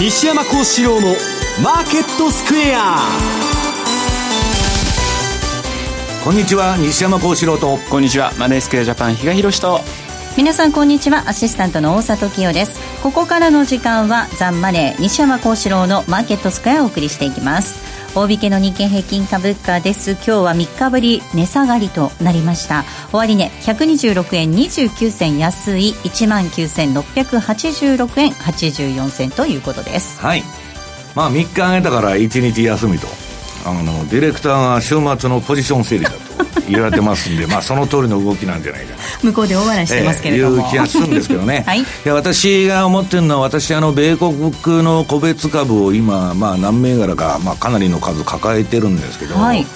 西山幸四郎のマーケットスクエア。こんにちは西山幸四郎と。こんにちはマネースクエアジャパン比嘉宏と。皆さんこんにちはアシスタントの大里清です。ここからの時間はザンマネー西山幸四郎のマーケットスクエアをお送りしていきます大引けの日経平均株価です。今日は3日ぶり値下がりとなりました。終値、ね、126円29銭安い。1万9686円84銭ということです。はい。まあ3日上げたから1日休みと。あのディレクターが週末のポジション整理だと言われてますんで、まあ、その通りの動きなんじゃないかな。向こうで大笑いしてますけれども、えー、いう気がするんですけどね、はい、い。や私が思ってるのは私あの米国の個別株を今、まあ、何銘柄か、まあ、かなりの数抱えてるんですけど、はい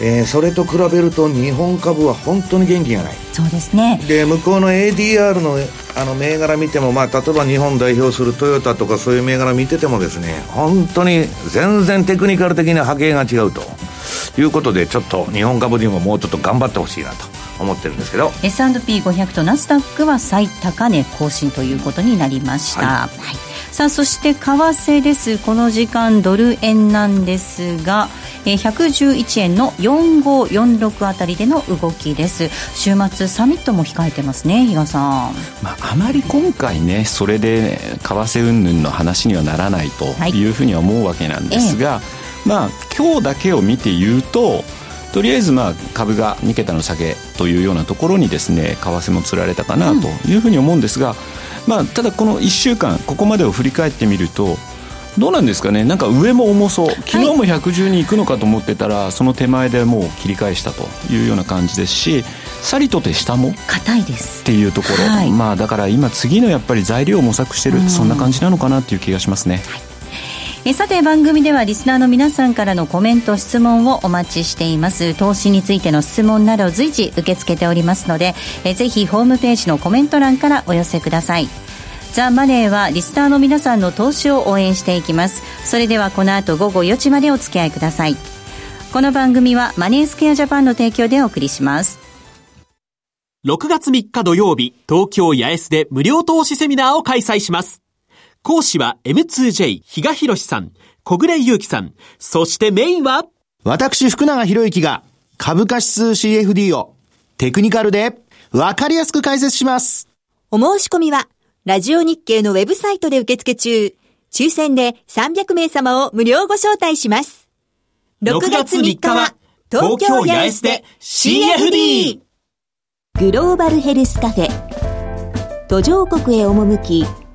えー、それと比べると日本株は本当に元気がない。そうですね。で向こうの ADR のあの銘柄見ても、まあ、例えば日本代表するトヨタとかそういう銘柄見ててもですね本当に全然テクニカル的な波形が違うと。いうことでちょっと日本株にももうちょっと頑張ってほしいなと思ってるんですけど。S&P500 とナスダックは最高値更新ということになりました、はい、はい、さあそして為替です。この時間ドル円なんですがえ111円の4546あたりでの動きです。週末サミットも控えてますね比嘉さん、まあ、あまり今回ねそれで為替云々の話にはならないとい。うふうには思うわけなんですが、はいええ、まあ今日だけを見て言うととりあえずまあ株が2桁の下げというようなところにですね為替もつられたかなというふうに思うんですが、うん、まあ、ただこの1週間ここまでを振り返ってみるとどうなんですかね？なんか上も重そう。昨日も110に行くのかと思ってたら、はい、その手前でもう切り返したというような感じですしさりとて下も？硬いです。っていうところ、はい、まあだから今次のやっぱり材料を模索してるそんな感じなのかなっていう気がしますね、はいえさて番組ではリスナーの皆さんからのコメント質問をお待ちしています。投資についての質問など随時受け付けておりますのでえぜひホームページのコメント欄からお寄せください。ザ・マネーはリスナーの皆さんの投資を応援していきます。それではこの後午後4時までお付き合いください。この番組はマネースケアジャパンの提供でお送りします。6月3日土曜日東京八重洲で無料投資セミナーを開催します。講師は M2J 比嘉博さん、小暮祐樹さん、そしてメインは？私福永博之が株価指数 CFD をテクニカルでわかりやすく解説します。お申し込みはラジオ日経のウェブサイトで受付中、抽選で300名様を無料ご招待します。6月3日は東京八重洲で CFD! グローバルヘルスカフェ途上国へ赴き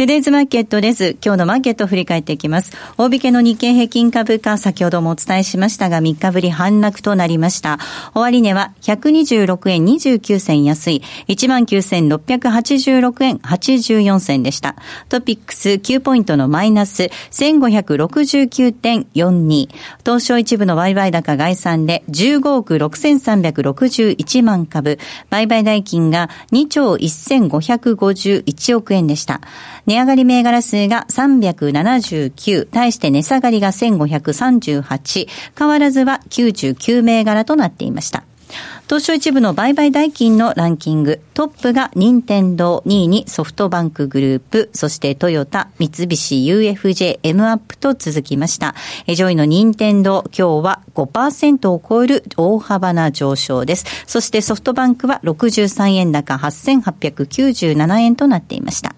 トゥデイズマーケットです。今日のマーケットを振り返っていきます。大引けの日経平均株価、先ほどもお伝えしましたが、3日ぶり反落となりました。終値は126円29銭安い、19,686円84銭でした。トピックス9ポイントのマイナス1569.42。東証一部の売買高概算で15億6361万株。売買代金が2兆1551億円でした。値上がり銘柄数が379、対して値下がりが1538、変わらずは99銘柄となっていました。東証一部の売買代金のランキング、トップが任天堂2位にソフトバンクグループ、そしてトヨタ、三菱 UFJ、M アップと続きました。上位の任天堂、今日は5%を超える大幅な上昇です。そしてソフトバンクは63円高8897円となっていました。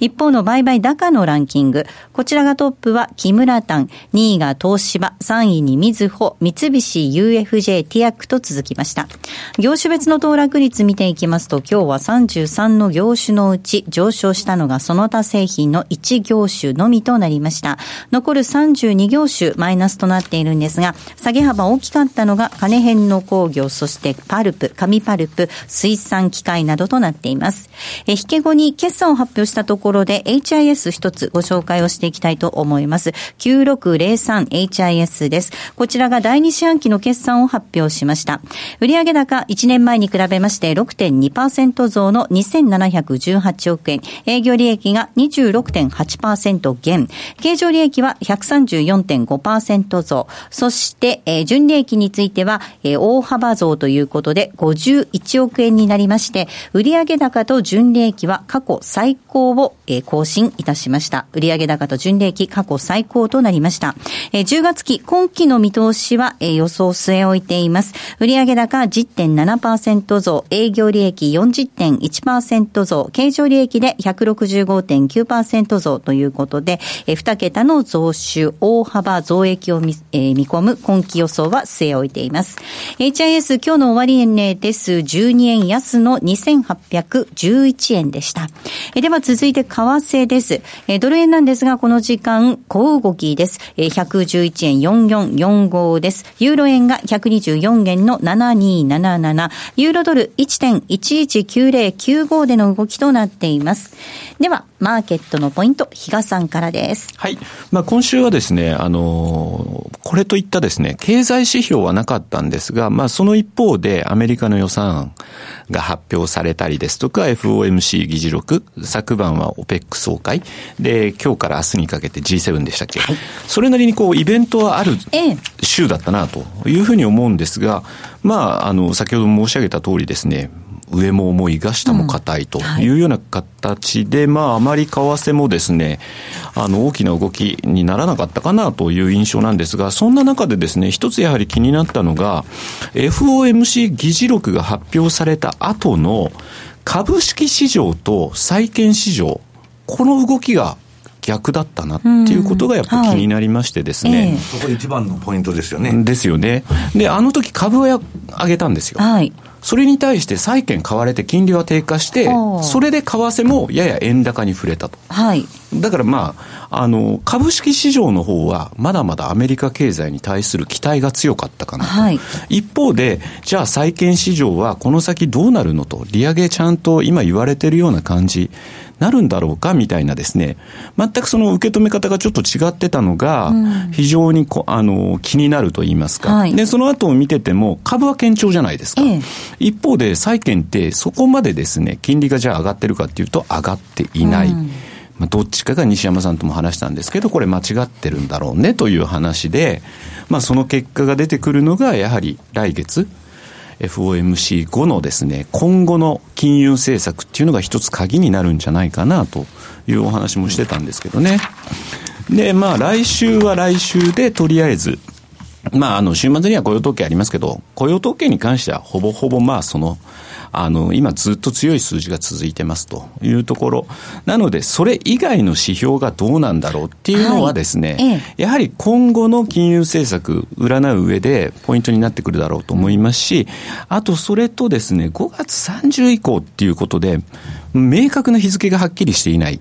一方の売買高のランキング。こちらがトップは木村丹、2位が東芝、3位にみずほ、三菱 UFJ ティアックと続きました。業種別の騰落率見ていきますと、今日は33の業種のうち上昇したのがその他製品の1業種のみとなりました。残る32業種マイナスとなっているんですが、下げ幅大きかったのが金編の工業、そしてパルプ、紙パルプ、水産機械などとなっています。え、引け後に決算を発表したところで HIS 一つご紹介をしていきたいと思います。9603HIS です。こちらが第2四半期の決算を発表しました。売上高1年前に比べまして6.2%増の2718億円。営業利益が26.8%減。経常利益は134.5%増。そして、えー、純利益については、えー、大幅増ということで51億円になりまして、売上高と純利益は過去最高を、えー、更新いたしました。売上高と純利益過去最高となりました。えー、10月期今期の見通しは、えー、予想据え置いています。売上高10.7%増、営業利益40.1%増、経常利益で165.9%増ということで、えー、2桁の増収、大幅増益を見,、えー、見込む今期予想は据え置いています。HIS 今日の終値です。12円安の2811円でした。えー、では続続いて為替です。えー、ドル円なんですが、この時間、小動きです。えー、111円4445です。ユーロ円が124円の7277、ユーロドル1.119095での動きとなっています。では、マーケットのポイント、比嘉さんからです。はい。まあ、今週はですね、あの、これといったですね、経済指標はなかったんですが、まあ、その一方で、アメリカの予算が発表されたりですとか、FOMC 議事録、昨晩は OPEC 総会、で、今日から明日にかけて G7 でしたっけ、はい、それなりにこう、イベントはある週だったな、というふうに思うんですが、まあ、あの、先ほど申し上げた通りですね、上も重いが下も硬いとい。うような形で、うんはい、まあ、あまり為替もですね、あの、大きな動きにならなかったかなという印象なんですが、そんな中でですね、一つやはり気になったのが、FOMC 議事録が発表された後の株式市場と債券市場、この動きが逆だったなっていうことがやっぱ気になりましてですね。はいえー、そこ一番のポイントですよね。ですよね。で、あの時株は上げたんですよ。はい。それに対して債券買われて金利は低下して、それで為替もやや円高に触れたと。はい。だからまあ、あの、株式市場の方は、まだまだアメリカ経済に対する期待が強かったかなと。はい、一方で、じゃあ債券市場はこの先どうなるのと、利上げちゃんと今言われてるような感じなるんだろうかみたいなですね、全くその受け止め方がちょっと違ってたのが、非常にこあの気になると言いますか、はい、で、その後を見てても、株は堅調じゃないですか。ええ、一方で、債券ってそこまでですね、金利がじゃあ上がってるかっていうと、上がっていない。うんまあ、どっちかが西山さんとも話したんですけど、これ間違ってるんだろうねという話で、まあ、その結果が出てくるのが、やはり来月、FOMC 後のですね、今後の金融政策っていうのが一つ鍵になるんじゃないかなというお話もしてたんですけどね。で、まあ来週は来週でとりあえず、まああの週末には雇用統計ありますけど、雇用統計に関してはほぼほぼまあそのあの、今ずっと強い数字が続いてますというところ。なので、それ以外の指標がどうなんだろうっていうのはですね、はいええ、やはり今後の金融政策、占う上でポイントになってくるだろうと思いますし、あとそれとですね、5月30以降っていうことで、明確な日付がはっきりしていない。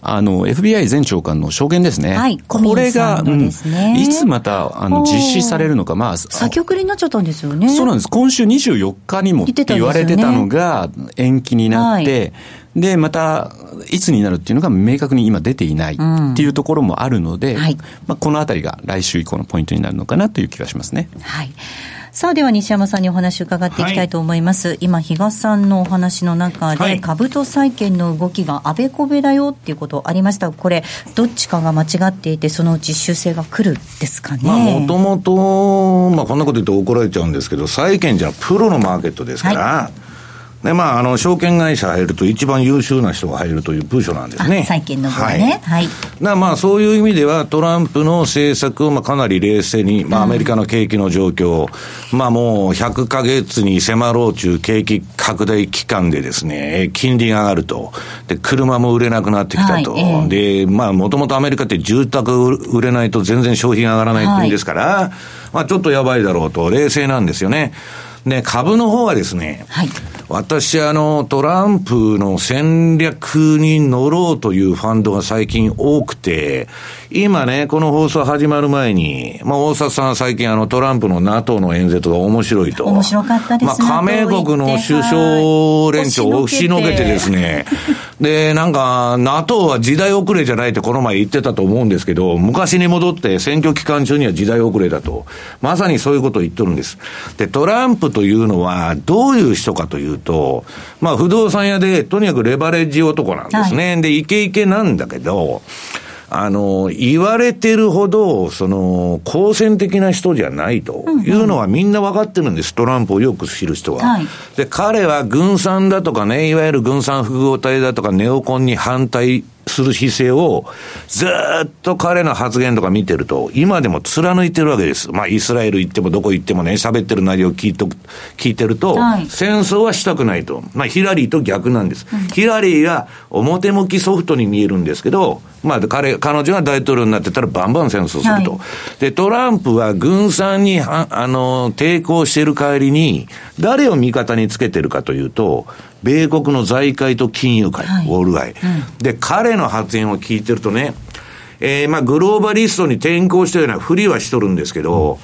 あの、FBI 前長官の証言ですね。はい。これが、ねうん、いつまた、あの、実施されるのか、まあ。先送りになっちゃったんですよね。そうなんです。今週24日にもって言われてたのが、延期になって、で、また、いつになるっていうのが明確に今出ていないっていうところもあるので、うんはい、まあ、このあたりが来週以降のポイントになるのかなという気がしますね。はい。さあでは西山さんにお話を伺っていきたいと思います、はい、今比嘉さんのお話の中で、はい、株と債券の動きがあべこべだよっていうことありました。これどっちかが間違っていてそのうち修正が来るですかね？もともとまあこんなこと言うと怒られちゃうんですけど債券じゃプロのマーケットですから、はいで、まあ、あの、証券会社入ると一番優秀な人が入るという部署なんですね。債券の部はね。はい。はい、まあ、そういう意味では、トランプの政策をまあかなり冷静に、まあ、アメリカの景気の状況、うん、まあ、もう100ヶ月に迫ろう中景気拡大期間でですね、金利が上がると。で、車も売れなくなってきたと。はいえー、で、まあ、もともとアメリカって住宅売れないと全然消費が上がらない国ですから、はい、まあ、ちょっとやばいだろうと、冷静なんですよね。で、株の方はですね、はい、私、あの、トランプの戦略に乗ろうというファンドが最近多くて、今ね、この放送始まる前に、まあ、大沢さん最近あのトランプの NATO の演説が面白いと。面白かったですまあ、加盟国の首相連長を押しのけてですね、で、なんか、NATO は時代遅れじゃないってこの前言ってたと思うんですけど、昔に戻って選挙期間中には時代遅れだと。まさにそういうことを言っとるんです。で、トランプというのはどういう人かというと、まあ不動産屋でとにかくレバレッジ男なんですね。はい、で、イケイケなんだけど、あの、言われてるほど、その、好戦的な人じゃないと。いうのはみんな分かってるんです、トランプをよく知る人は。はい、で、彼は軍産だとかね、いわゆる軍産複合体だとかネオコンに反対する姿勢を、ずっと彼の発言とか見てると、今でも貫いてるわけです。まあ、イスラエル行ってもどこ行ってもね、喋ってる内容を聞いと聞いてると、はい、戦争はしたくないと。まあ、ヒラリーと逆なんです。うん、ヒラリーが表向きソフトに見えるんですけど、まあ、彼、彼女が大統領になってたらバンバン戦争すると。はい、で、トランプは軍産に、あの、抵抗している代わりに、誰を味方につけてるかというと、米国の財界と金融界、はい、ウォール街、うん、で、彼の発言を聞いてるとね、えー、まあ、グローバリストに転向したようなふりはしとるんですけど、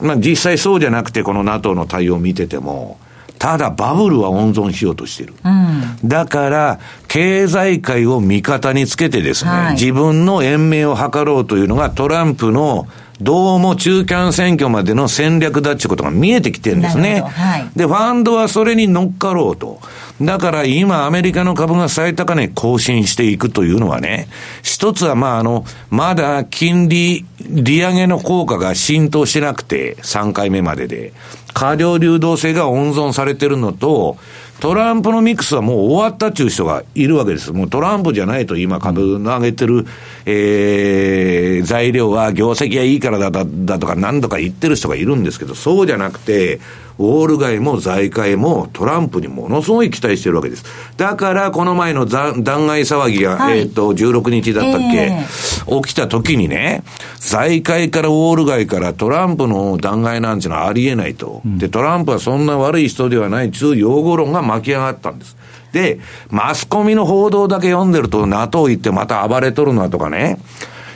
うん、まあ、実際そうじゃなくて、この NATO の対応を見てても、ただバブルは温存しようとしてる。うん、だから、経済界を味方につけてですね、はい、自分の延命を図ろうというのがトランプのどうも中間選挙までの戦略だっていうことが見えてきてるんですね。はい、で、ファンドはそれに乗っかろうと。だから今アメリカの株が最高値更新していくというのはね、一つはまああの、まだ金利、利上げの効果が浸透しなくて、3回目までで、過量流動性が温存されてるのと、トランプのミックスはもう終わったっていう人がいるわけです。もうトランプじゃないと今株の上げてる、えー、材料は業績がいいからだだだとか何度か言ってる人がいるんですけど、そうじゃなくて、ウォール街も財界もトランプにものすごい期待してるわけです。だから、この前の弾劾騒ぎが、はい、えっ、ー、と、16日だったっけ、えー、起きた時にね、財界からウォール街からトランプの弾劾なんていうのはありえないと。うん、で、トランプはそんな悪い人ではないという用語論が巻き上がったんです。で、マスコミの報道だけ読んでると NATO 行ってまた暴れとるなとかね、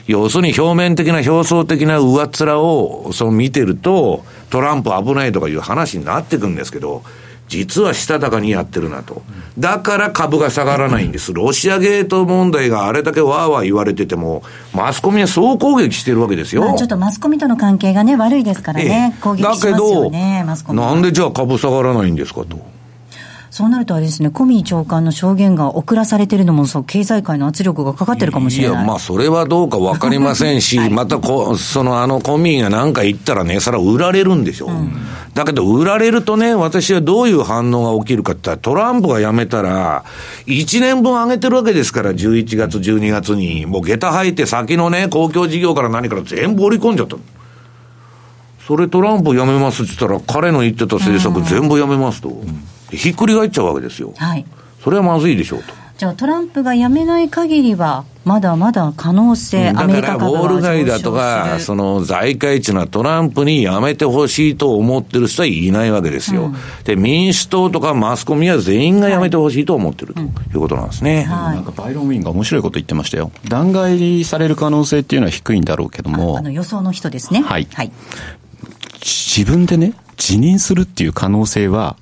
要するに表面的な表層的な上っ面をそう見てると、トランプ危ないとかいう話になってくんですけど、実はしたたかにやってるなと。だから株が下がらないんです。ロシアゲート問題があれだけわーわー言われてても、マスコミは総攻撃してるわけですよ。ちょっとマスコミとの関係がね、悪いですからね。ええ、攻撃しますよね、マスコミ。なんでじゃあ株下がらないんですかと。そうなるとあれですね、コミー長官の証言が遅らされてるのも、そう、経済界の圧力がかかってるかもしれない。いや、まあ、それはどうかわかりませんし、はい、またこ、その、あの、コミーが何か言ったらね、それは売られるんでしょ。うん、だけど、売られるとね、私はどういう反応が起きるかって言ったら、トランプが辞めたら、1年分上げてるわけですから、11月、12月に。もう下駄履いて先のね、公共事業から何から全部織り込んじゃった。それトランプ辞めますって言ったら、彼の言ってた政策全部辞めますと。うんひっくり返っちゃうわけですよ。はい。それはまずいでしょうと。じゃあトランプが辞めない限りは、まだまだ可能性、アメリカ株はウォール街だとか、その財界っていうのはトランプに辞めてほしいと思ってる人はいないわけですよ、うん、で、民主党とかマスコミは全員が辞めてほしいと思ってる、ということなんですね。はい、なんかバイロン・ウィンが面白いこと言ってましたよ。弾劾される可能性っていうのは低いんだろうけども。あの予想の人ですね。はい。はい、自分でね、辞任するっていう可能性は、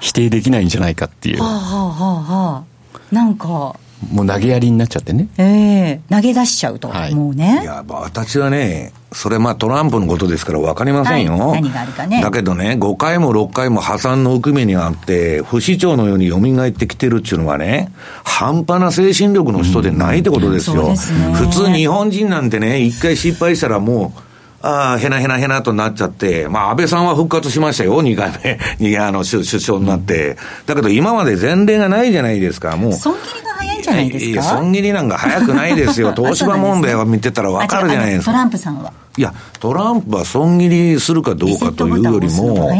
否定できないんじゃないかっていう。はあはあはあ、なんか。もう投げやりになっちゃってね。ええー、投げ出しちゃうと。はい、もうね。いや、私はね、それまあトランプのことですから分かりませんよ。はい、何があるかね。だけどね、5回も6回も破産の奥目にあって、不死鳥のように蘇ってきてるっていうのはね、半端な精神力の人でないってことですよ。うん、すね、普通日本人なんてね、一回失敗したらもう、ああ、へなへなへなとなっちゃって、まあ、安倍さんは復活しましたよ、2回目。に、あの、首相になって。だけど、今まで前例がないじゃないですか、もう。損切りが早いんじゃないですか？いや、損切りなんか早くないですよ。東芝問題を見てたらわかるじゃないですか。トランプさんは？いや、トランプは損切りするかどうかというよりも、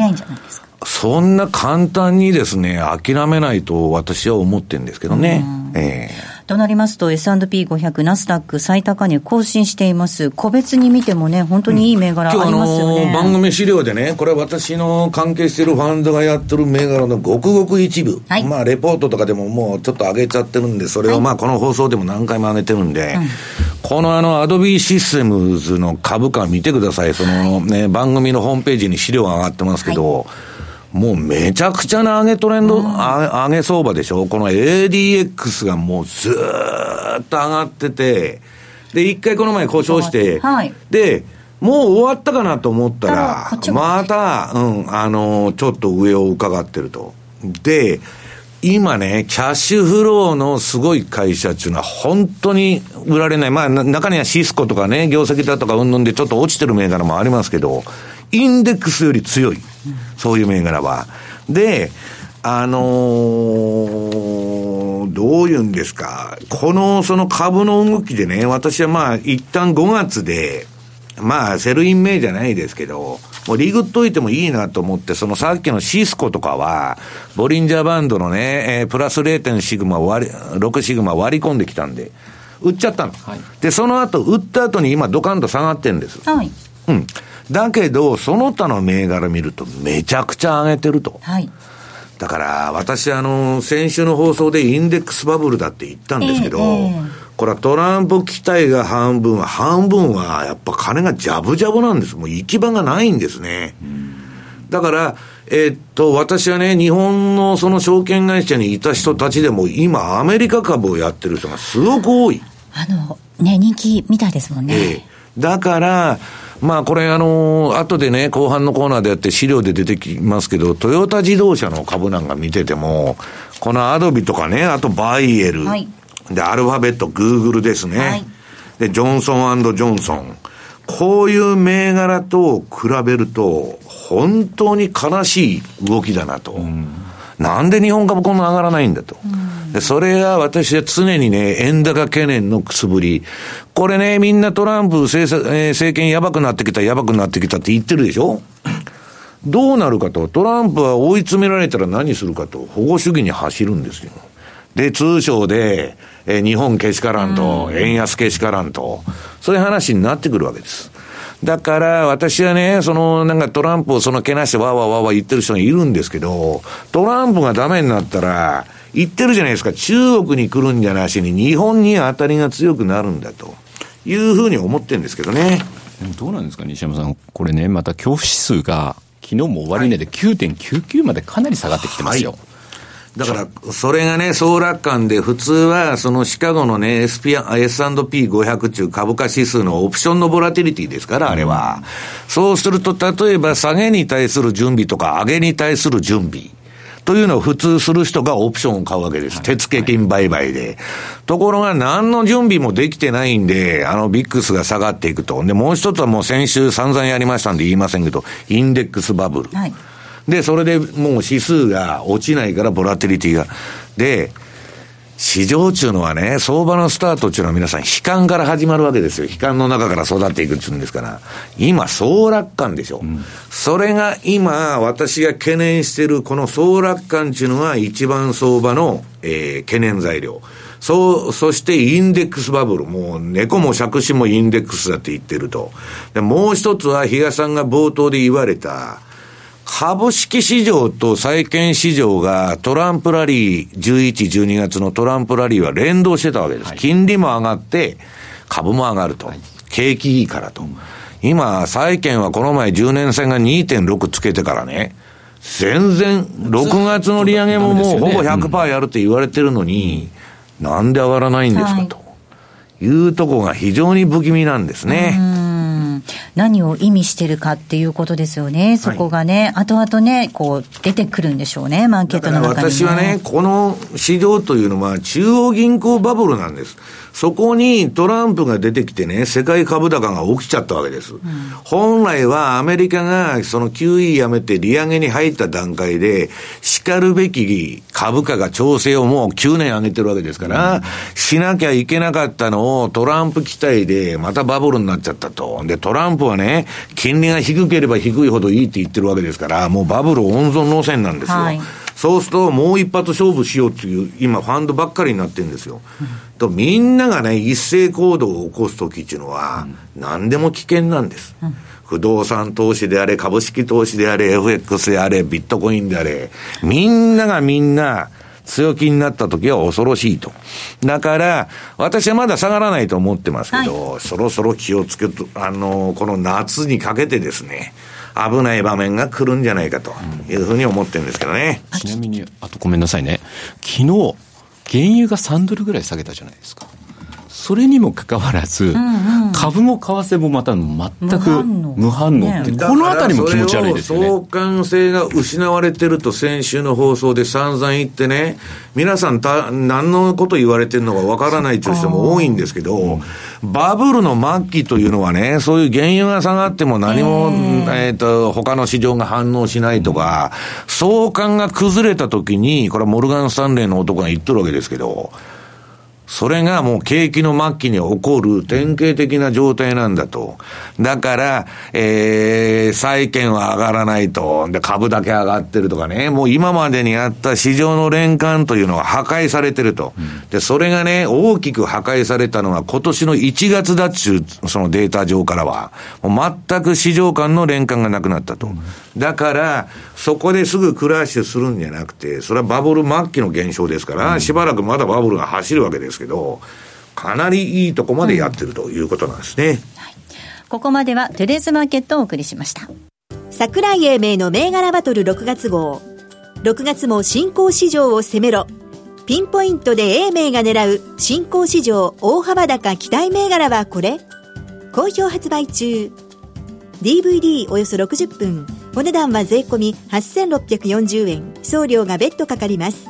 そんな簡単にですね、諦めないと私は思ってるんですけどね。ええーとなりますと、S&P500、ナスダック最高値更新しています。個別に見てもね、本当にいい銘柄ありますよね。うん、番組資料でね、これは私の関係しているファンドがやってる銘柄のごくごく一部。はい、まあ、レポートとかでももうちょっと上げちゃってるんで、それをまあ、この放送でも何回も上げてるんで、はい、このあの、アドビーシステムズの株価見てください。そのね、番組のホームページに資料が上がってますけど、はいもうめちゃくちゃな上げトレンド、上げ相場でしょ？この ADX がもうずーっと上がってて、で、一回この前故障して、はい、で、もう終わったかなと思ったら、また、うん、あの、ちょっと上を伺ってると。で、今ね、キャッシュフローのすごい会社っていうのは本当に売られない。まあ、中にはシスコとかね、業績だとかうんぬんでちょっと落ちてる銘柄もありますけど、インデックスより強い。そういう銘柄は。で、あのー、どういうんですか。この、その株の動きでね、私はまあ、一旦5月で、まあ、 sell in May じゃないですけど、もう利食っといてもいいなと思って、そのさっきのシスコとかは、ボリンジャーバンドのね、えー、プラス0.6シグマ割り、6シグマ割り込んできたんで、売っちゃったの。はい、で、その後、売った後に今ドカンと下がってるんです。はい。うん。だけど、その他の銘柄見るとめちゃくちゃ上げてると。はい。だから、私、あの、先週の放送でインデックスバブルだって言ったんですけど、えーえー、これはトランプ期待が半分は、半分はやっぱ金がジャブジャブなんです。もう行き場がないんですね。だから、えー、っと、私はね、日本のその証券会社にいた人たちでも、今、アメリカ株をやってる人がすごく多い。あの、ね、人気みたいですもんね。えー、だから、まあこれあの、後でね、後半のコーナーでやって資料で出てきますけど、トヨタ自動車の株なんか見てても、このアドビとかね、あとバイエル、はい、で、アルファベット、グーグルですね。はい、で、ジョンソンジョンソン。こういう銘柄と比べると、本当に悲しい動きだなと。うんなんで日本株こんな上がらないんだと。でそれが私は常にね、円高懸念のくすぶり。これね、みんなトランプ政策、えー、政権やばくなってきた、やばくなってきたって言ってるでしょ？どうなるかと、トランプは追い詰められたら何するかと、保護主義に走るんですよ。で、通称で、えー、日本けしからんと、円安けしからんと、そういう話になってくるわけです。だから、私はね、その、なんかトランプをそのけなしてわーわーわーわー言ってる人がいるんですけど、トランプがダメになったら、言ってるじゃないですか、中国に来るんじゃなしに、日本に当たりが強くなるんだというふうに思ってるんですけどね。どうなんですか、西山さん。これね、また恐怖指数が、昨日も終値で9.99までかなり下がってきてますよ。はいだから、それがね、総楽観で、普通は、そのシカゴのね、SP、S&P500 中株価指数のオプションのボラティリティですから、あれは。そうすると、例えば、下げに対する準備とか、上げに対する準備。というのを普通する人がオプションを買うわけです。手付金売買で。ところが何の準備もできてないんで、あのビックスが下がっていくと。で、もう一つはもう先週散々やりましたんで言いませんけど、インデックスバブル。はいで、それでもう指数が落ちないからボラティリティが。で、市場中のはね、相場のスタートっていうのは皆さん悲観から始まるわけですよ。悲観の中から育っていくっていうんですから。今、総楽観でしょ。うん、それが今、私が懸念しているこの総楽観っていうのが一番相場の、えー、懸念材料。そう、そしてインデックスバブル。もう猫も借子もインデックスだって言ってると。で、もう一つは、比嘉さんが冒頭で言われた、株式市場と債券市場がトランプラリー、11、12月のトランプラリーは連動してたわけです。はい、金利も上がって、株も上がると。はい、景気いいからと。うん、今、債券はこの前10年線が2.6つけてからね、全然、6月の利上げももうほぼ100%やるって言われてるのに、うん、なんで上がらないんですかと。いうとこが非常に不気味なんですね。何を意味してるかっていうことですよね。そこがね、はい、後々ね、こう出てくるんでしょうね、マーケットの中に、ね、私はね、この市場というのは中央銀行バブルなんです。そこにトランプが出てきてね、世界株高が起きちゃったわけです。うん、本来はアメリカがその QE やめて利上げに入った段階で、叱るべき株価が調整をもう9年上げてるわけですから、うん、しなきゃいけなかったのをトランプ期待でまたバブルになっちゃったと。で、トランプはね、金利が低ければ低いほどいいって言ってるわけですから、もうバブル温存路線なんですよ。はいそうすると、もう一発勝負しようっていう、今、ファンドばっかりになってるんですよ。うん、と、みんながね、一斉行動を起こすときっていうのは、何でも危険なんです。うん、不動産投資であれ、株式投資であれ、FX であれ、ビットコインであれ、みんながみんな、強気になった時は恐ろしいと。だから、私はまだ下がらないと思ってますけど、はい、そろそろ気をつけと、あの、この夏にかけてですね、危ない場面が来るんじゃないかというふうに思ってるんですけどね。ちなみに、あとごめんなさいね。昨日、原油が3ドルぐらい下げたじゃないですか。それにもかかわらず、うんうん、株も為替もまた全く無反応。って、このあたりも気持ち悪いですよね。相関性が失われてると先週の放送で散々言ってね、皆さんた何のこと言われてるのかわからないという人も多いんですけど、バブルの末期というのはね、そういう原油が下がっても何も、えっ、ー、と、他の市場が反応しないとか、相関が崩れた時に、これはモルガン・スタンレーの男が言ってるわけですけど、それがもう景気の末期に起こる典型的な状態なんだと。だから、えー、債券は上がらないと。で、株だけ上がってるとかね。もう今までにあった市場の連関というのは破壊されてると。で、それがね、大きく破壊されたのは今年の1月だっちゅう、そのデータ上からは。もう全く市場間の連関がなくなったと。だから、そこですぐクラッシュするんじゃなくて、それはバブル末期の現象ですから、しばらくまだバブルが走るわけです。ですけど、かなりいいとこまでやってるということなんですね。はい、ここまではテレーズマーケットをお送りしました。桜井英明の銘柄バトル6月号。6月も新興市場を攻めろ。ピンポイントで英明が狙う新興市場大幅高期待銘柄はこれ好評発売中。DVD およそ60分。お値段は税込8640円。送料が別途かかります。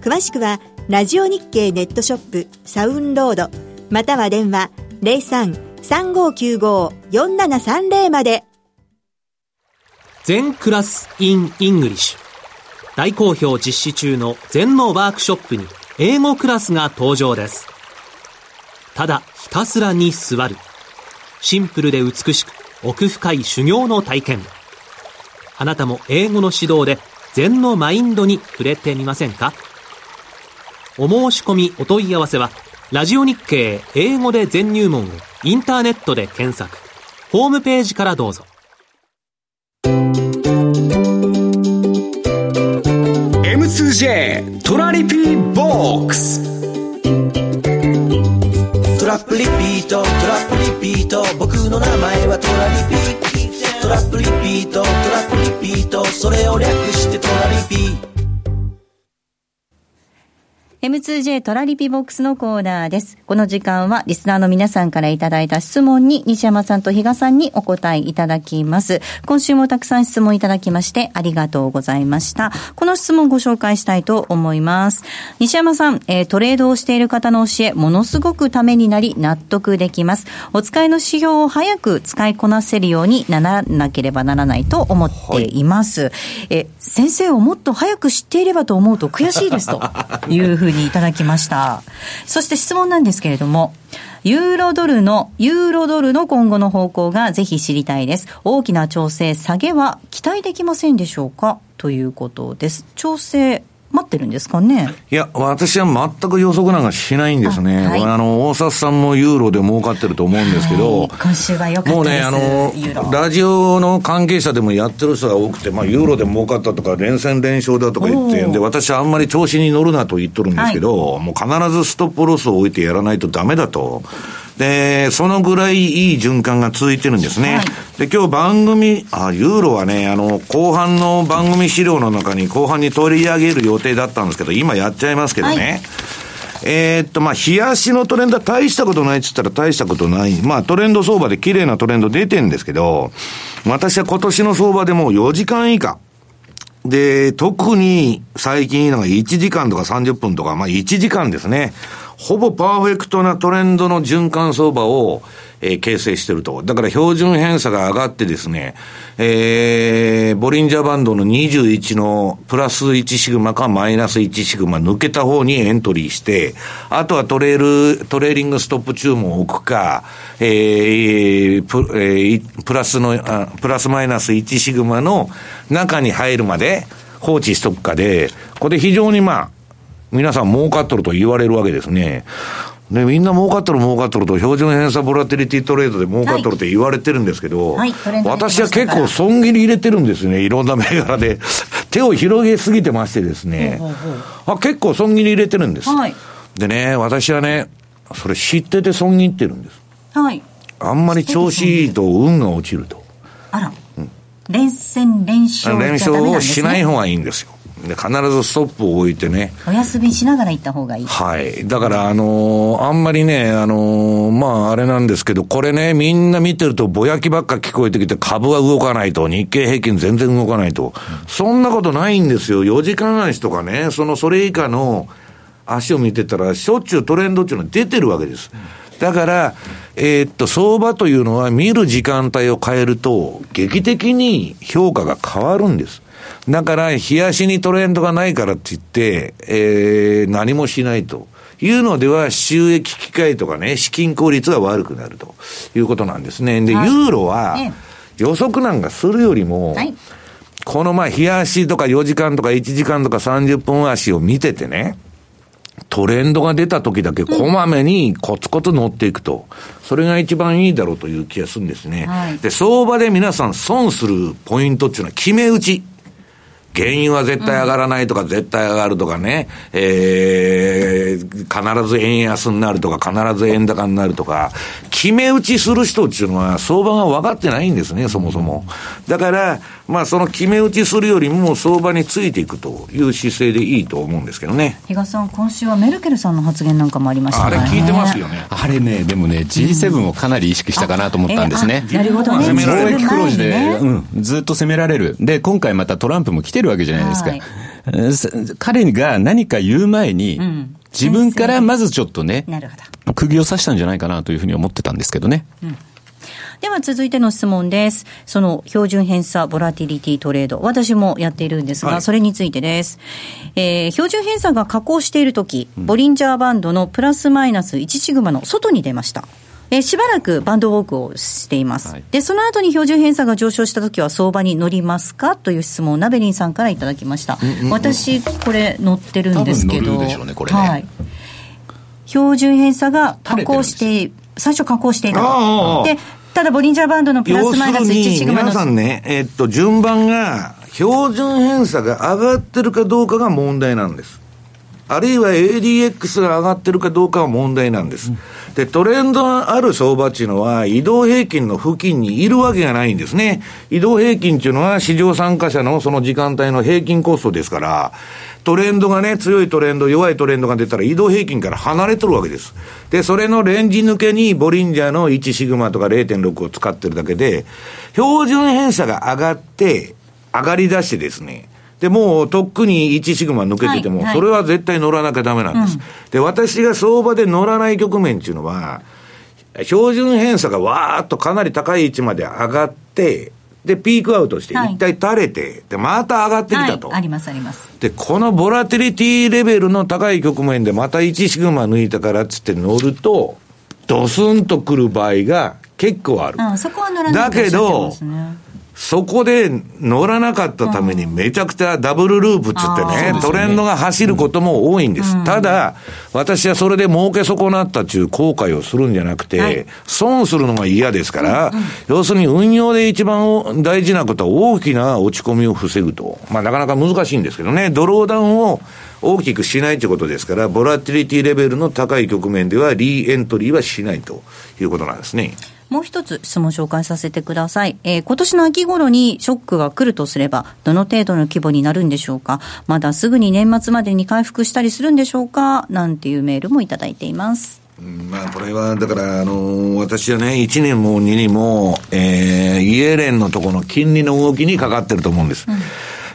詳しくはラジオ日経ネットショップサウンロード。または電話03-3595-4730まで。禅クラス in English。大好評実施中の禅のワークショップに英語クラスが登場です。ただひたすらに座る。シンプルで美しく奥深い修行の体験。あなたも英語の指導で禅のマインドに触れてみませんか？お申し込みお問い合わせは、ラジオ日経英語で禅入門をインターネットで検索。ホームページからどうぞ。M2J トラリピボックストラップリピートトラップリピート僕の名前はトラリピトトラップリピートトラップリピートそれを略してトラリピート。M2J トラリピボックスのコーナーです。この時間はリスナーの皆さんからいただいた質問に西山さんと比嘉さんにお答えいただきます。今週もたくさん質問いただきましてありがとうございました。この質問をご紹介したいと思います。西山さん、えー、トレードをしている方の教え、ものすごくためになり納得できます。お使いの指標を早く使いこなせるようにならなければならないと思っています。はい、え先生をもっと早く知っていればと思うと悔しいですというふうににいただきました。そして質問なんですけれども、ユーロドルの、ユーロドルの今後の方向がぜひ知りたいです。大きな調整、下げは期待できませんでしょうか？ということです。調整、待ってるんですかね？いや、私は全く予測なんかしないんですね。あはい、あの、大札さんもユーロで儲かってると思うんですけど、はい、今週は良かもうね、あの、ラジオの関係者でもやってる人が多くて、まあ、ユーロで儲かったとか、連戦連勝だとか言ってで、私はあんまり調子に乗るなと言っとるんですけど、はい、もう必ずストップロスを置いてやらないとダメだと。で、そのぐらいいい循環が続いてるんですね。はい、で、今日番組、あ、ユーロはね、あの、後半の番組資料の中に後半に取り上げる予定だったんですけど、今やっちゃいますけどね。はいえー、っと、まあ、冷やしのトレンドは大したことないっつったら大したことない。まあ、トレンド相場で綺麗なトレンド出てんですけど、私は今年の相場でもう4時間以下。で、特に最近いいのが1時間とか30分とか、まあ1時間ですね。ほぼパーフェクトなトレンドの循環相場を、えー、形成してると。だから標準偏差が上がってですね、えー、ボリンジャーバンドの21のプラス1シグマかマイナス1シグマ抜けた方にエントリーして、あとはトレール、トレーリングストップ注文を置くか、えー、プ,、えー、プラスのあ、プラスマイナス1シグマの中に入るまで放置しとくかで、これ非常にまあ、皆さん儲かっとると言われるわけですね。で、みんな儲かっとる儲かっとると、標準偏差ボラティリティトレードで儲かっとるって言われてるんですけど、はいはい、私は結構損切り入れてるんですね、いろんな銘柄で。手を広げすぎてましてですね、あ結構損切り入れてるんです。はい、でね、私はね、それ知ってて損切ってるんです。はい。あんまり調子いいと運が落ちると。あら。うん、連戦連勝、ね、連勝をしない方がいいんですよ。で、必ずストップを置いてね。お休みしながら行った方がいい。はい。だから、あのー、あんまりね、あのー、まあ、あれなんですけど、これね、みんな見てるとぼやきばっか聞こえてきて、株は動かないと、日経平均全然動かないと。うん、そんなことないんですよ。4時間足とかね、その、それ以下の足を見てたら、しょっちゅうトレンドっていうのは出てるわけです。だから、えー、っと、相場というのは見る時間帯を変えると、劇的に評価が変わるんです。だから、冷やしにトレンドがないからって言って、えー、何もしないと。いうのでは収益機会とかね、資金効率が悪くなるということなんですね。で、ユーロは予測なんかするよりも、はい、このまあ、冷やしとか4時間とか1時間とか30分足を見ててね、トレンドが出た時だけこまめにコツコツ乗っていくと。それが一番いいだろうという気がするんですね。はい、で、相場で皆さん損するポイントっていうのは決め打ち。原油は絶対上がらないとか、絶対上がるとかね、えー、必ず円安になるとか、必ず円高になるとか、決め打ちする人っていうのは相場が分かってないんですね、そもそも。だから、まあその決め打ちするよりも相場についていくという姿勢でいいと思うんですけどね。比嘉さん、今週はメルケルさんの発言なんかもありましたね。あれ聞いてますよね。あれね、でもね、G7 をかなり意識したかなと思ったんですね。なるほどね。攻められる。黒字で、うん、ずっと攻められる。で、今回またトランプも来てるわけじゃないですか。はい、彼が何か言う前に、うん、自分からまずちょっとね、なるほど。釘を刺したんじゃないかなというふうに思ってたんですけどね。うんでは続いての質問です。その標準偏差ボラティリティトレード。私もやっているんですが、はい、それについてです。えー、標準偏差が下降しているとき、ボリンジャーバンドのプラスマイナス1シグマの外に出ました。えしばらくバンドウォークをしています。はい、で、その後に標準偏差が上昇したときは相場に乗りますか？という質問をナベリンさんからいただきました。うんうん、私、これ乗ってるんですけど。ねね、はい。標準偏差が下降して、最初下降していたと。で、ただ、ボリンジャーバンドのプラスマイナス1シグマの。皆さんね、えー、っと、順番が、標準偏差が上がってるかどうかが問題なんです。あるいは ADX が上がってるかどうかは問題なんです。で、トレンドがある相場っていうのは、移動平均の付近にいるわけがないんですね。移動平均っていうのは、市場参加者のその時間帯の平均コストですから、トレンドがね、強いトレンド、弱いトレンドが出たら移動平均から離れとるわけです。で、それのレンジ抜けにボリンジャーの1シグマとか0.6を使ってるだけで、標準偏差が上がって、上がり出してですね、で、もうとっくに1シグマ抜けてても、それは絶対乗らなきゃダメなんです。で、私が相場で乗らない局面っていうのは、標準偏差がわーっとかなり高い位置まで上がって、で、ピークアウトして、一体垂れて、で、また上がってきたと、はい。あります、あります。で、このボラティリティレベルの高い局面でまた1シグマ抜いたからっつって乗ると、ドスンとくる場合が結構ある。うん、そこは乗らないだけど、そこで乗らなかったためにめちゃくちゃダブルループっつってね、トレンドが走ることも多いんです。ただ、私はそれで儲け損なったっていう後悔をするんじゃなくて、損するのが嫌ですから、要するに運用で一番大事なことは大きな落ち込みを防ぐと。まあなかなか難しいんですけどね、ドローダウンを大きくしないということですから、ボラティリティレベルの高い局面ではリーエントリーはしないということなんですね。もう一つ質問紹介させてください。えー、今年の秋頃にショックが来るとすれば、どの程度の規模になるんでしょうか？まだすぐに年末までに回復したりするんでしょうか？なんていうメールもいただいています。まあ、これは、だから、あのー、私はね、1年も2年も、えー、イエレンのところの金利の動きにかかってると思うんです。うん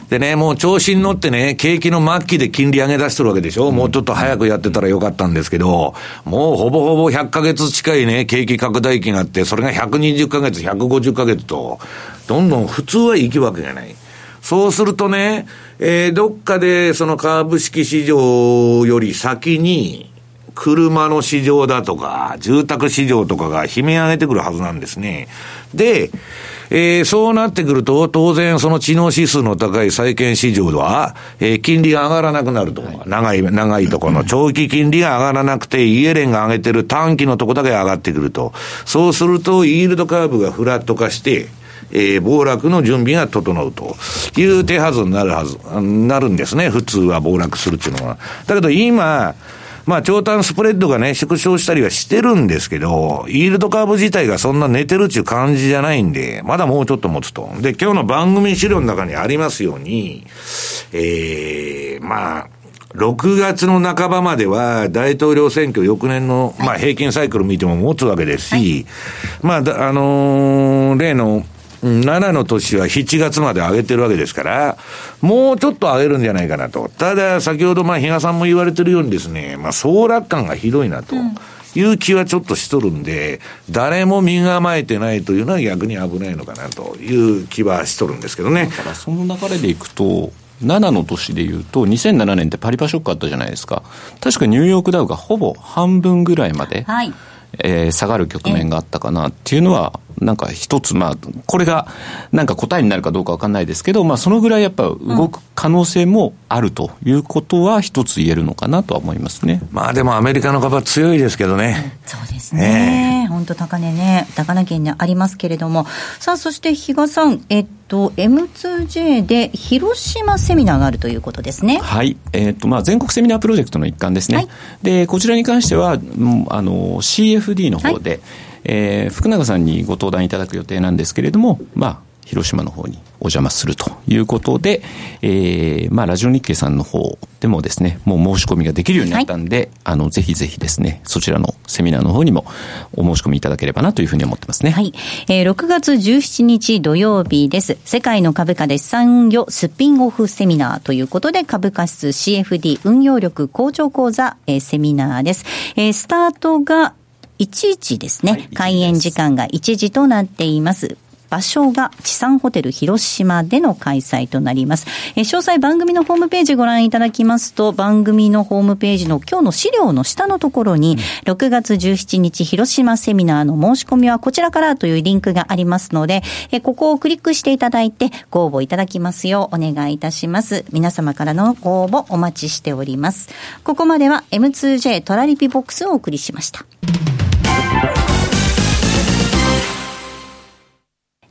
でね、もう調子に乗ってね、景気の末期で金利上げ出してるわけでしょ、うん、もうちょっと早くやってたらよかったんですけど、もうほぼほぼ100ヶ月近いね、景気拡大期があって、それが120ヶ月、150ヶ月と、どんどん普通は行くわけがない。そうするとね、えー、どっかでその株式市場より先に、車の市場だとか、住宅市場とかが悲鳴上げてくるはずなんですね。で、えー、そうなってくると、当然その知能指数の高い債券市場は、えー、金利が上がらなくなると。はい、長い、長いとこの長期金利が上がらなくて、イエレンが上げてる短期のとこだけ上がってくると。そうすると、イールドカーブがフラット化して、えー、暴落の準備が整うという手はずになるはず、なるんですね。普通は暴落するっていうのは。だけど今、まあ、長短スプレッドがね、縮小したりはしてるんですけど、イールドカーブ自体がそんな寝てるっていう感じじゃないんで、まだもうちょっと持つと。で、今日の番組資料の中にありますように、ええー、まあ、6月の半ばまでは大統領選挙翌年の、まあ、平均サイクル見ても持つわけですし、はい、まあ、あのー、例の7の年は7月まで上げてるわけですから、もうちょっと上げるんじゃないかなと。ただ、先ほど、まあ、比嘉さんも言われてるようにですね、まあ、総楽観がひどいなと。いう気はちょっとしとるんで、誰も身構えてないというのは逆に危ないのかなという気はしとるんですけどね。だからその流れでいくと、7の年でいうと、2007年ってパリパショックあったじゃないですか。確かニューヨークダウがほぼ半分ぐらいまで、はい、えー、下がる局面があったかなっていうのは、なんか一つ、まあ、これがなんか答えになるかどうか分かんないですけど、まあ、そのぐらいやっぱ動く可能性もあるということは、一つ言えるのかなとは思いますね。まあでもアメリカの株は強いですけどね。そうですね。本、当、高値ね、高値圏にありますけれども。さあ、そして比嘉さん、えっと、M2J で広島セミナーがあるということですね。はい。えっと、まあ、全国セミナープロジェクトの一環ですね。はい、で、こちらに関しては、あの、CFD の方で、はいえー、福永さんにご登壇いただく予定なんですけれども、まあ、広島の方にお邪魔するということで、えー、まあ、ラジオ日経さんの方でもですね、もう申し込みができるようになったんで、はい、あの、ぜひぜひですね、そちらのセミナーの方にもお申し込みいただければなというふうに思ってますね。はい。えー、6月17日土曜日です。世界の株価で資産運用スピンオフセミナーということで、株価指数 CFD 運用力向上講座、えー、セミナーです。えー、スタートが1時ですね、はい、開演時間が1時となっています。場所が地産ホテル広島での開催となります。え詳細番組のホームページご覧いただきますと、番組のホームページの今日の資料の下のところに、6月17日広島セミナーの申し込みはこちらからというリンクがありますので、えここをクリックしていただいてご応募いただきますようお願いいたします。皆様からのご応募お待ちしております。ここまでは M2J トラリピボックスをお送りしました。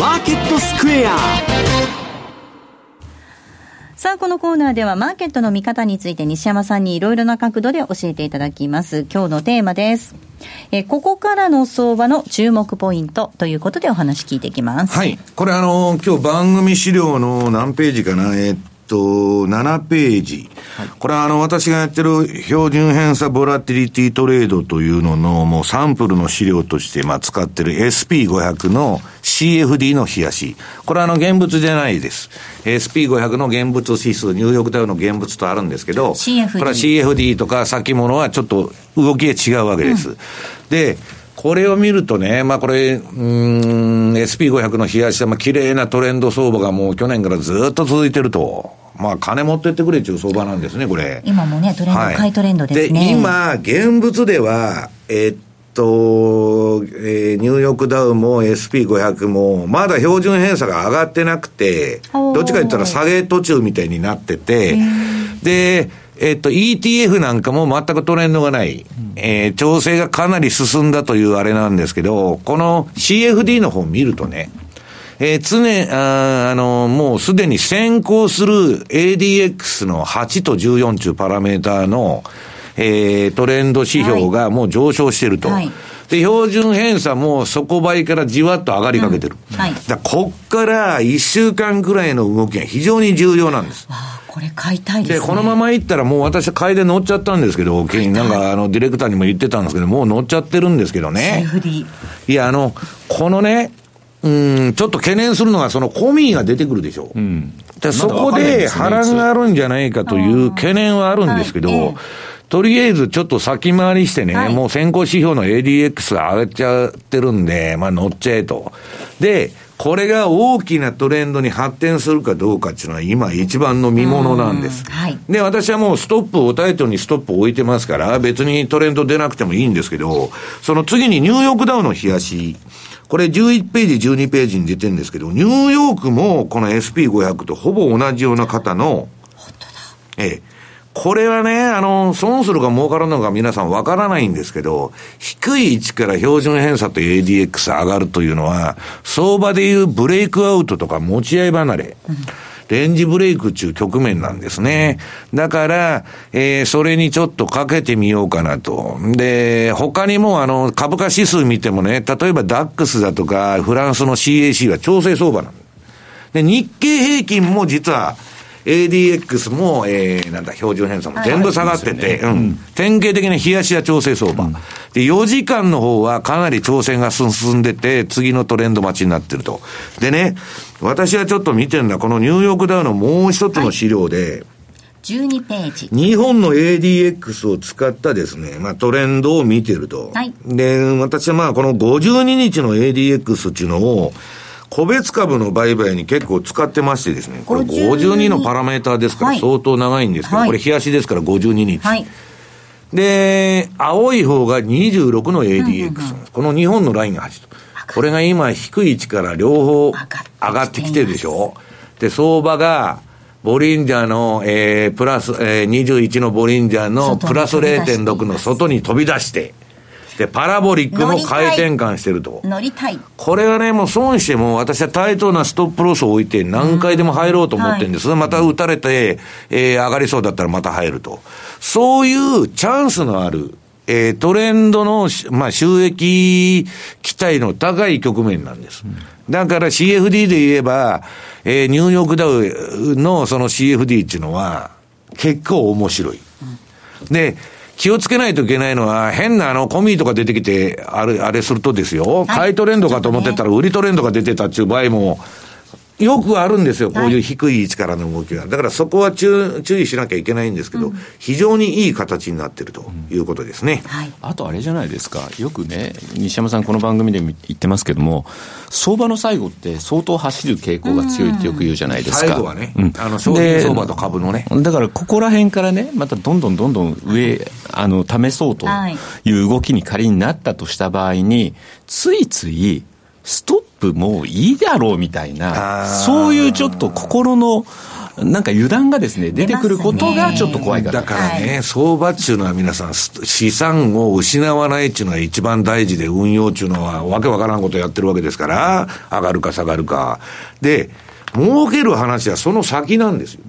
マーケットスクエアさあ、このコーナーではマーケットの見方について西山さんにいろいろな角度で教えていただきます。今日のテーマです。えここからの相場の注目ポイントということでお話聞いていきます。はい。これあの、今日番組資料の何ページかな、えー、っと、7ページ。はい、これはあの、私がやってる標準偏差ボラティリティトレードというのの、もうサンプルの資料として、まあ、使ってる SP500 の CFD の冷やし。これはあの、現物じゃないです。SP500 の現物指数、ニューヨークダウの現物とあるんですけど、CFD。これは CFD とか先物はちょっと動きが違うわけです。うん、で、これを見るとね、まあこれ、うん、SP500 の冷やしで、まあ綺麗なトレンド相場がもう去年からずっと続いてると。まあ金持ってってくれっていう相場なんですね、これ。今もね、トレンド、はい、買いトレンドですね。で、今、現物では、えー、っと、えー、ニューヨークダウも SP500 も、まだ標準偏差が上がってなくて、どっちか言ったら下げ途中みたいになってて、で、えっと、ETF なんかも全くトレンドがない、えー、調整がかなり進んだというあれなんですけど、この CFD の方を見るとね、えー、常、ああの、もうすでに先行する ADX の8と14中パラメーターの、えー、トレンド指標がもう上昇してると。はいで、標準偏差も底倍からじわっと上がりかけてる。うん、はい。だこっから1週間くらいの動きが非常に重要なんです。これ買いたいです、ね、で、このままいったらもう私は買いで乗っちゃったんですけど、なんかあの、ディレクターにも言ってたんですけど、もう乗っちゃってるんですけどね。いや、あの、このね、うん、ちょっと懸念するのが、そのコミーが出てくるでしょ。うん、でそこで波乱があるんじゃないかという懸念はあるんですけど、はいとりあえずちょっと先回りしてね、はい、もう先行指標の ADX が上がっちゃってるんで、まあ乗っちゃえと。で、これが大きなトレンドに発展するかどうかっていうのは今一番の見物なんです。はい、で、私はもうストップをタイトルにストップを置いてますから、別にトレンド出なくてもいいんですけど、その次にニューヨークダウの冷やし。これ11ページ、12ページに出てるんですけど、ニューヨークもこの SP500 とほぼ同じような方の、ええ、これはね、あの、損するか儲からるのか皆さんわからないんですけど、低い位置から標準偏差と ADX 上がるというのは、相場でいうブレイクアウトとか持ち合い離れ。レンジブレイク中局面なんですね。だから、えー、それにちょっとかけてみようかなと。で、他にもあの、株価指数見てもね、例えばダックスだとか、フランスの CAC は調整相場なんで、日経平均も実は、ADX も、えー、なんだ、標準偏差も全部下がってて、うん。典型的な冷やしや調整相場。で、4時間の方はかなり調整が進んでて、次のトレンド待ちになってると。でね、私はちょっと見てるのは、このニューヨークダウのもう一つの資料で、12ページ。日本の ADX を使ったですね、まあトレンドを見てると。はい。で、私はまあこの52日の ADX っていうのを、個別株の売買に結構使ってましてですね、これ52のパラメーターですから相当長いんですけど、はい、これ冷やしですから52日。はい、で、青い方が26の ADX、この2本のラインが8と。これが今低い位置から両方上がってきてるでしょ？で、相場が、ボリンジャーの、えー、プラス、えー、21のボリンジャーのプラス0.6の外に飛び出して、で、パラボリックも回転換してると。乗りたい。これはね、もう損しても、私は対等なストップロスを置いて何回でも入ろうと思ってるんです。はい、また打たれて、えー、上がりそうだったらまた入ると。そういうチャンスのある、えー、トレンドの、まあ、収益期待の高い局面なんです。だから CFD で言えば、えー、ニューヨークダウのその CFD っていうのは、結構面白い。で、気をつけないといけないのは、変なあの、コミーとか出てきて、あれ、あれするとですよ、買いトレンドかと思ってたら、売りトレンドが出てたっていう場合も、よくあるんですよ、こういう低い位置からの動きが。だからそこは注注意しなきゃいけないんですけど、うん、非常にいい形になってるということですね、うんはい、あとあれじゃないですか、よくね、西山さん、この番組で言ってますけども、相場の最後って相当走る傾向が強いってよく言うじゃないですか。最後はね、うん、あの商品相場と株のね。だからここら辺からね、またどんどんどんどん上、あの、試そうという動きに仮になったとした場合に、ついつい、ストップもういいだろうみたいな、そういうちょっと心の、なんか油断がですね、出てくることがちょっと怖いから。だからね、相場っていうのは皆さん、資産を失わないっていうのが一番大事で、運用っていうのはわけわからんことやってるわけですから、上がるか下がるか。で、儲ける話はその先なんですよ。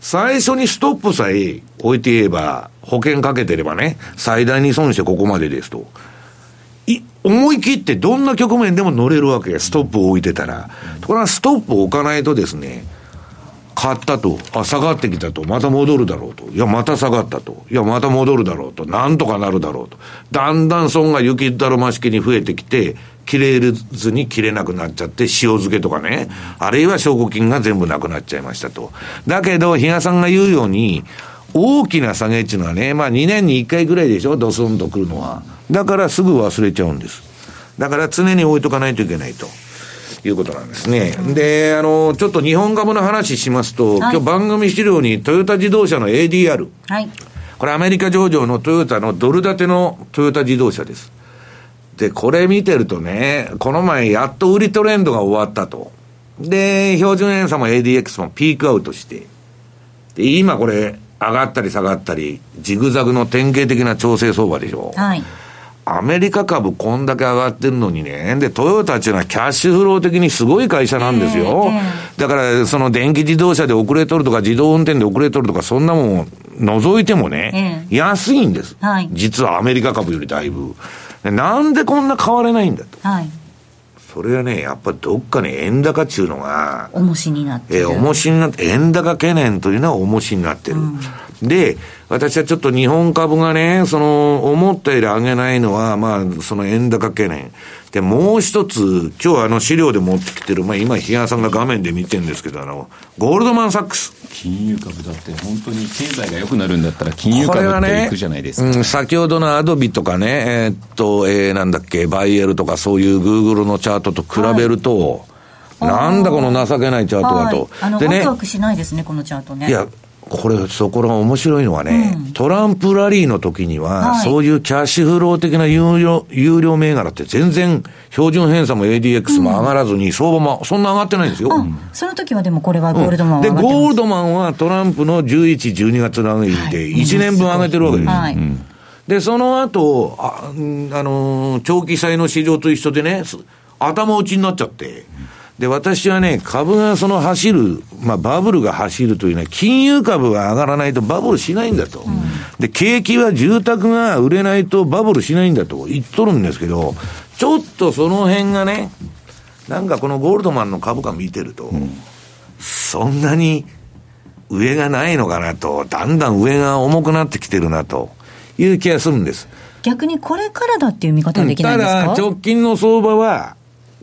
最初にストップさえ置いて言えば、保険かけてればね、最大に損してここまでですと。思い切ってどんな局面でも乗れるわけストップを置いてたら。ところがストップを置かないとですね、買ったと、あ、下がってきたと、また戻るだろうと、いや、また下がったと、いや、また戻るだろうと、なんとかなるだろうと。だんだん損が雪だるま式に増えてきて、切れずに切れなくなっちゃって、塩漬けとかね、あるいは証拠金が全部なくなっちゃいましたと。だけど、比嘉さんが言うように、大きな下げっていうのはね、まあ2年に1回ぐらいでしょ、ドスンと来るのは。だからすぐ忘れちゃうんです。だから常に置いとかないといけないと。いうことなんですね。で、あの、ちょっと日本株の話しますと、はい、今日番組資料にトヨタ自動車の ADR。はい。これアメリカ上場のトヨタのドル建てのトヨタ自動車です。で、これ見てるとね、この前やっと売りトレンドが終わったと。で、標準偏差も ADX もピークアウトして。で、今これ、上がったり下がったり、ジグザグの典型的な調整相場でしょ。はい。アメリカ株こんだけ上がってるのにね、で、トヨタっていうのはキャッシュフロー的にすごい会社なんですよ。だから、その電気自動車で遅れとるとか、自動運転で遅れとるとか、そんなもん除いてもね、安いんです。はい、実はアメリカ株よりだいぶ。なんでこんな変われないんだと。はいそれはね、やっぱりどっかに円高っていうのが、重しになってる。え重しになって、円高懸念というのは重しになってる。うんで、私はちょっと日本株がね、その、思ったより上げないのは、まあ、その円高懸念。で、もう一つ、今日あの資料で持ってきてる、まあ今、比嘉さんが画面で見てるんですけど、あの、ゴールドマンサックス。金融株だって本当に経済が良くなるんだったら金融株っていくじゃないですか。ねうん、先ほどのアドビとかね、えー、っと、えー、なんだっけ、バイエルとかそういうグーグルのチャートと比べると、はい、なんだこの情けないチャートはと。はい、あの、でね、ワクワクしないですね、このチャートね。いや、これ、そこら面白いのはね、うん、トランプラリーの時には、はい、そういうキャッシュフロー的な有料、有料銘柄って全然、標準偏差も ADX も上がらずに、相場もそんな上がってないんですよ。その時はでもこれはゴールドマンは、で、ゴールドマンはトランプの11、12月の上げで、1年分上げてるわけです。はい、で、その後、あ、あのー、長期債の市場と一緒でね、頭打ちになっちゃって、で、私はね、株がその走る、まあバブルが走るというのは、金融株が上がらないとバブルしないんだと。うん、で、景気は住宅が売れないとバブルしないんだと。言っとるんですけど、ちょっとその辺がね、なんかこのゴールドマンの株価見てると、うん、そんなに上がないのかなと、だんだん上が重くなってきてるなという気がするんです。逆にこれからだっていう見方はできないんですか、ただ、直近の相場は、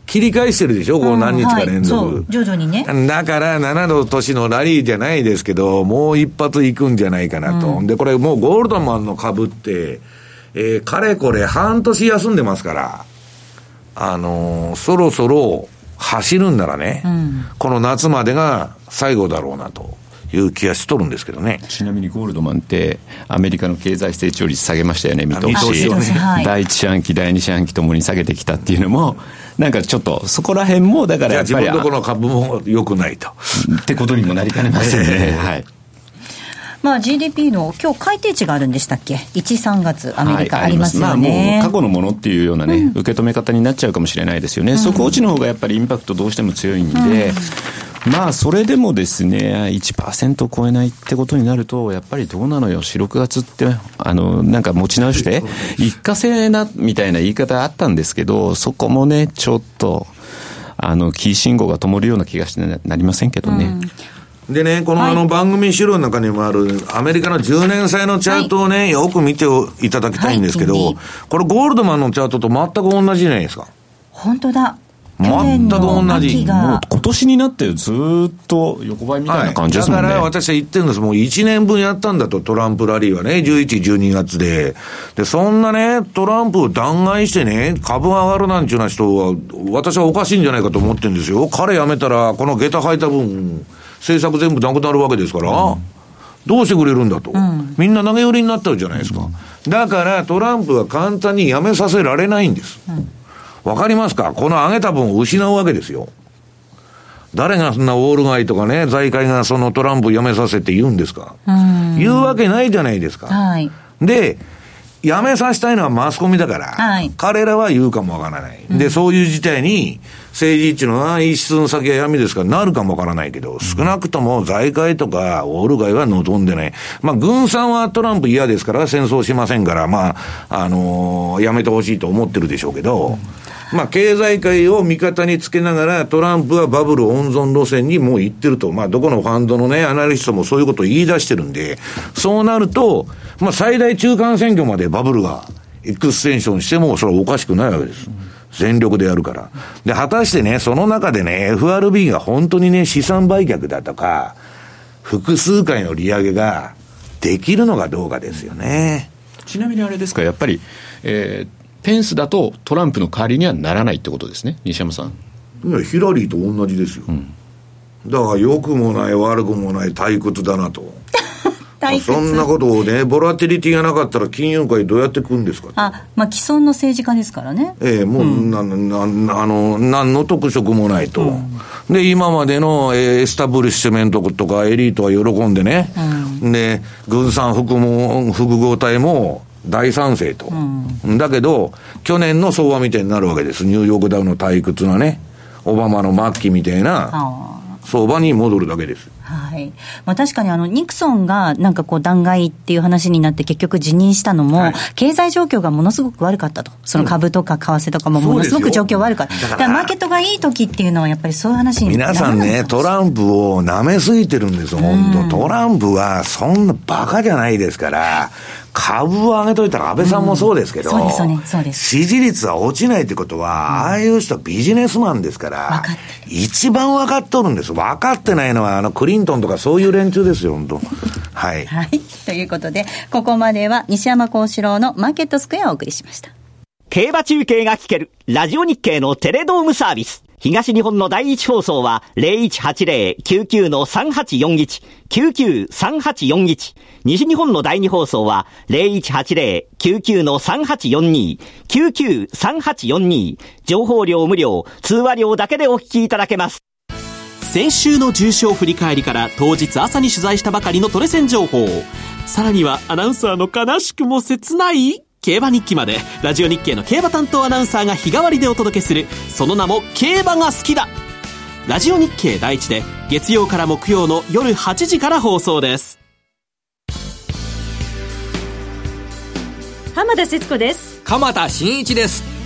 切り返してるでしょ、こう何日か連続。はい、徐々にね。だから7の年のラリーじゃないですけど、もう一発いくんじゃないかなと。うん、で、これもうゴールドマンの株って、えー、かれこれ半年休んでますから、あのー、そろそろ走るんならね、うん、この夏までが最後だろうなと。いう気がしとるんですけどねちなみにゴールドマンって、アメリカの経済成長率下げましたよね、見通し、ね、第一四半期、第二四半期ともに下げてきたっていうのも、なんかちょっと、そこら辺も、だからやっぱり。自分のところの株も良くないと。ってことにもなりかねませんね。はい。まあ、GDP の今日改定値があるんでしたっけ、1、3月、アメリカありますよね、はい、まあ、過去のものっていうようなね、うん、受け止め方になっちゃうかもしれないですよね、うん、底落ちの方がやっぱりインパクトどうしても強いんで、うんまあ、それでもですね、1%超えないってことになると、やっぱりどうなのよ、4、6月って、あの、なんか持ち直して、一過性な、みたいな言い方あったんですけど、そこもね、ちょっと、あの、キー信号が灯るような気がしてなりませんけどね。うん、でね、このあの番組資料の中にもある、アメリカの10年債のチャートをね、はい、よく見ていただきたいんですけど、はい、これゴールドマンのチャートと全く同じじゃないですか。本当だ。全く同じ。もう今年になってずっと横ばいみたいな感じですもんね。はい、だから私は言ってるんです。もう1年分やったんだと、トランプラリーはね、11、12月で。で、そんなね、トランプを弾劾してね、株が上がるなんていうような人は、私はおかしいんじゃないかと思ってるんですよ。彼辞めたら、この下駄履いた分、政策全部なくなるわけですから。うんどうしてくれるんだと、うん、みんな投げ売りになったじゃないですか。だからトランプは簡単に辞めさせられないんです。うんわかりますか？この上げた分を失うわけですよ。誰がそんなウォール街とかね、財界がそのトランプ辞めさせて言うんですか？言うわけないじゃないですか。はい。で、やめさせたいのはマスコミだから、はい彼らは言うかもわからない。で、そういう事態に、政治っていうのは、一室の先は闇ですか？らなるかもわからないけど、少なくとも財界とかオール街は望んでない。まあ、軍産はトランプ嫌ですから、戦争しませんから、まあ、あのーやめてほしいと思ってるでしょうけど、まあ、経済界を味方につけながら、トランプはバブル温存路線にもう行ってると。まあ、どこのファンドのね、アナリストもそういうことを言い出してるんで、そうなると、まあ、最大中間選挙までバブルがエクステンションしても、それはおかしくないわけです。全力でやるから。で、果たしてね、その中でね、FRB が本当にね、資産売却だとか、複数回の利上げができるのかどうかですよね。ちなみにあれですか、やっぱり、えーペンスだとトランプの代わりにはならないってことですね、西山さん。いや、ヒラリーと同じですよ。だから、良くもない、悪くもない退屈だなと。退屈そんなことをね、ボラティリティがなかったら金融界どうやって組んですかあ、まあ、既存の政治家ですからね。ええもう、な、な、なあの、何の特色もないと。で、今までの、えーエスタブリッシュメントとかエリートは喜んでね。で、軍産複合、複合体も大賛成と。だけど、去年の相場みたいになるわけです。ニューヨークダウの退屈なね。オバマの末期みたいなあ相場に戻るだけです。はい。まあ確かにあの、ニクソンがなんかこう弾劾っていう話になって結局辞任したのも、はい。経済状況がものすごく悪かったと。その株とか為替とかもものすごく状況悪かった。そうですよだからマーケットがいい時っていうのはやっぱりそういう話に皆さんね、トランプを舐めすぎてるんです、本当。トランプはそんなバカじゃないですから、株を上げといたら安倍さんもそうですけど、支持率は落ちないってことは、ああいう人はビジネスマンですから分か一番分かっとるんです。分かってないのは、あの、クリントンとかそういう連中ですよ、本当はい。はい。ということで、ここまでは西山幸四郎のマーケットスクエアをお送りしました。競馬中継が聞ける、ラジオ日経のテレドームサービス。東日本の第一放送は0180-99-3841、99-3841。西日本の第二放送は0180-99-3842、99-3842。情報量無料、通話料だけでお聞きいただけます。先週の重賞振り返りから当日朝に取材したばかりのトレセン情報。さらにはアナウンサーの悲しくも切ない？競馬日記まで。ラジオ日経の競馬担当アナウンサーが日替わりでお届けするその名も競馬が好きだ。ラジオ日経第一で月曜から木曜の夜8時から放送です。浜田節子です。鎌田新一です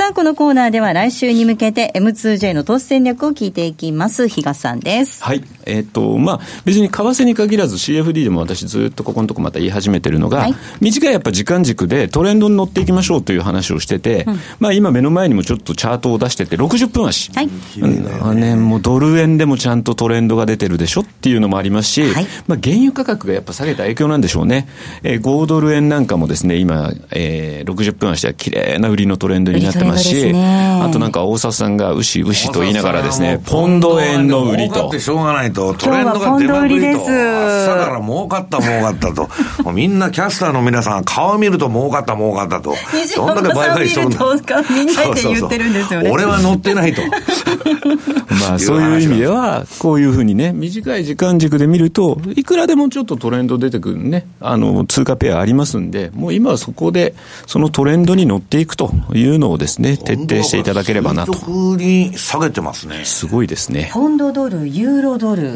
さあ、このコーナーでは来週に向けて M2J の投資戦略を聞いていきます。比嘉さんです。はい。えっ、と、まあ、別に為替に限らず CFD でも私ずっとここのとこまた言い始めてるのが、はい短いやっぱ時間軸でトレンドに乗っていきましょうという話をしてて、まあ今目の前にもちょっとチャートを出してて、60分足。はい。うんね、もうドル円でもちゃんとトレンドが出てるでしょっていうのもありますし、はいまあ原油価格がやっぱ下げた影響なんでしょうね。えー5ドル円なんかもですね、今、えー60分足は綺麗な売りのトレンドになってますし、売りトレンドですね。あとなんか大沢さんが牛牛と言いながらですね、ポンド円の売りと。って。しょうがないと、トレンドが出まくりと、朝から儲かった儲かったと、もうみんなキャスターの皆さん、顔見ると儲かった儲かったと、どんだけ売買しとるんだ西山さん見るとみんなで言ってるんですよね。そうそうそう。俺は乗ってないと。まあ そういう意味では、こういうふうにね、短い時間軸で見ると、いくらでもちょっとトレンド出てくるね、あの、通貨ペアありますんで、もう今はそこで、そのトレンドに乗っていくというのをですね、徹底していただければなと。に下げてますね。すごいですね。ポンドドル、ユーロドル、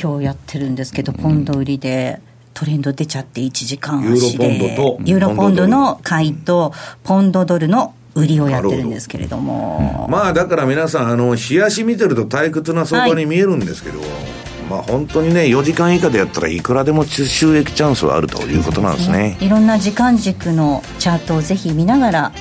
今日やってるんですけど、ポンド売りで。トレンド出ちゃって1時間足でユーロポンドとユーロポンドの買いとポンドドルの売りをやってるんですけれども。まあだから皆さん、あの、冷やし見てると退屈な相場に見えるんですけど、まあ本当にね、4時間以下でやったらいくらでも収益チャンスはあるということなんですね。いろんな時間軸のチャートをぜひ見ながら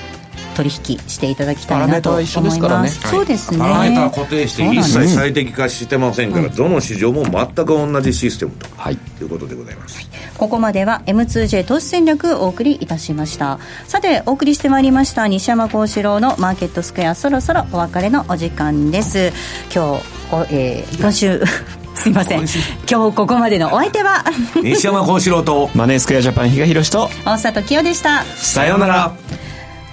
取引していただきたいなと思います。ねそうですね。パラメータは固定して一切最適化してませんから、どの市場も全く同じシステムと、はい。い、うことでございます。ここまでは M2J 投資戦略お送りいたしました。さてお送りしてまいりました西山幸四郎のマーケットスクエア。そろそろお別れのお時間です。今日お、えー今週 すいません。今日ここまでのお相手は。西山幸四郎と、マネースクエアジャパン比嘉宏と大里清でした。さようなら。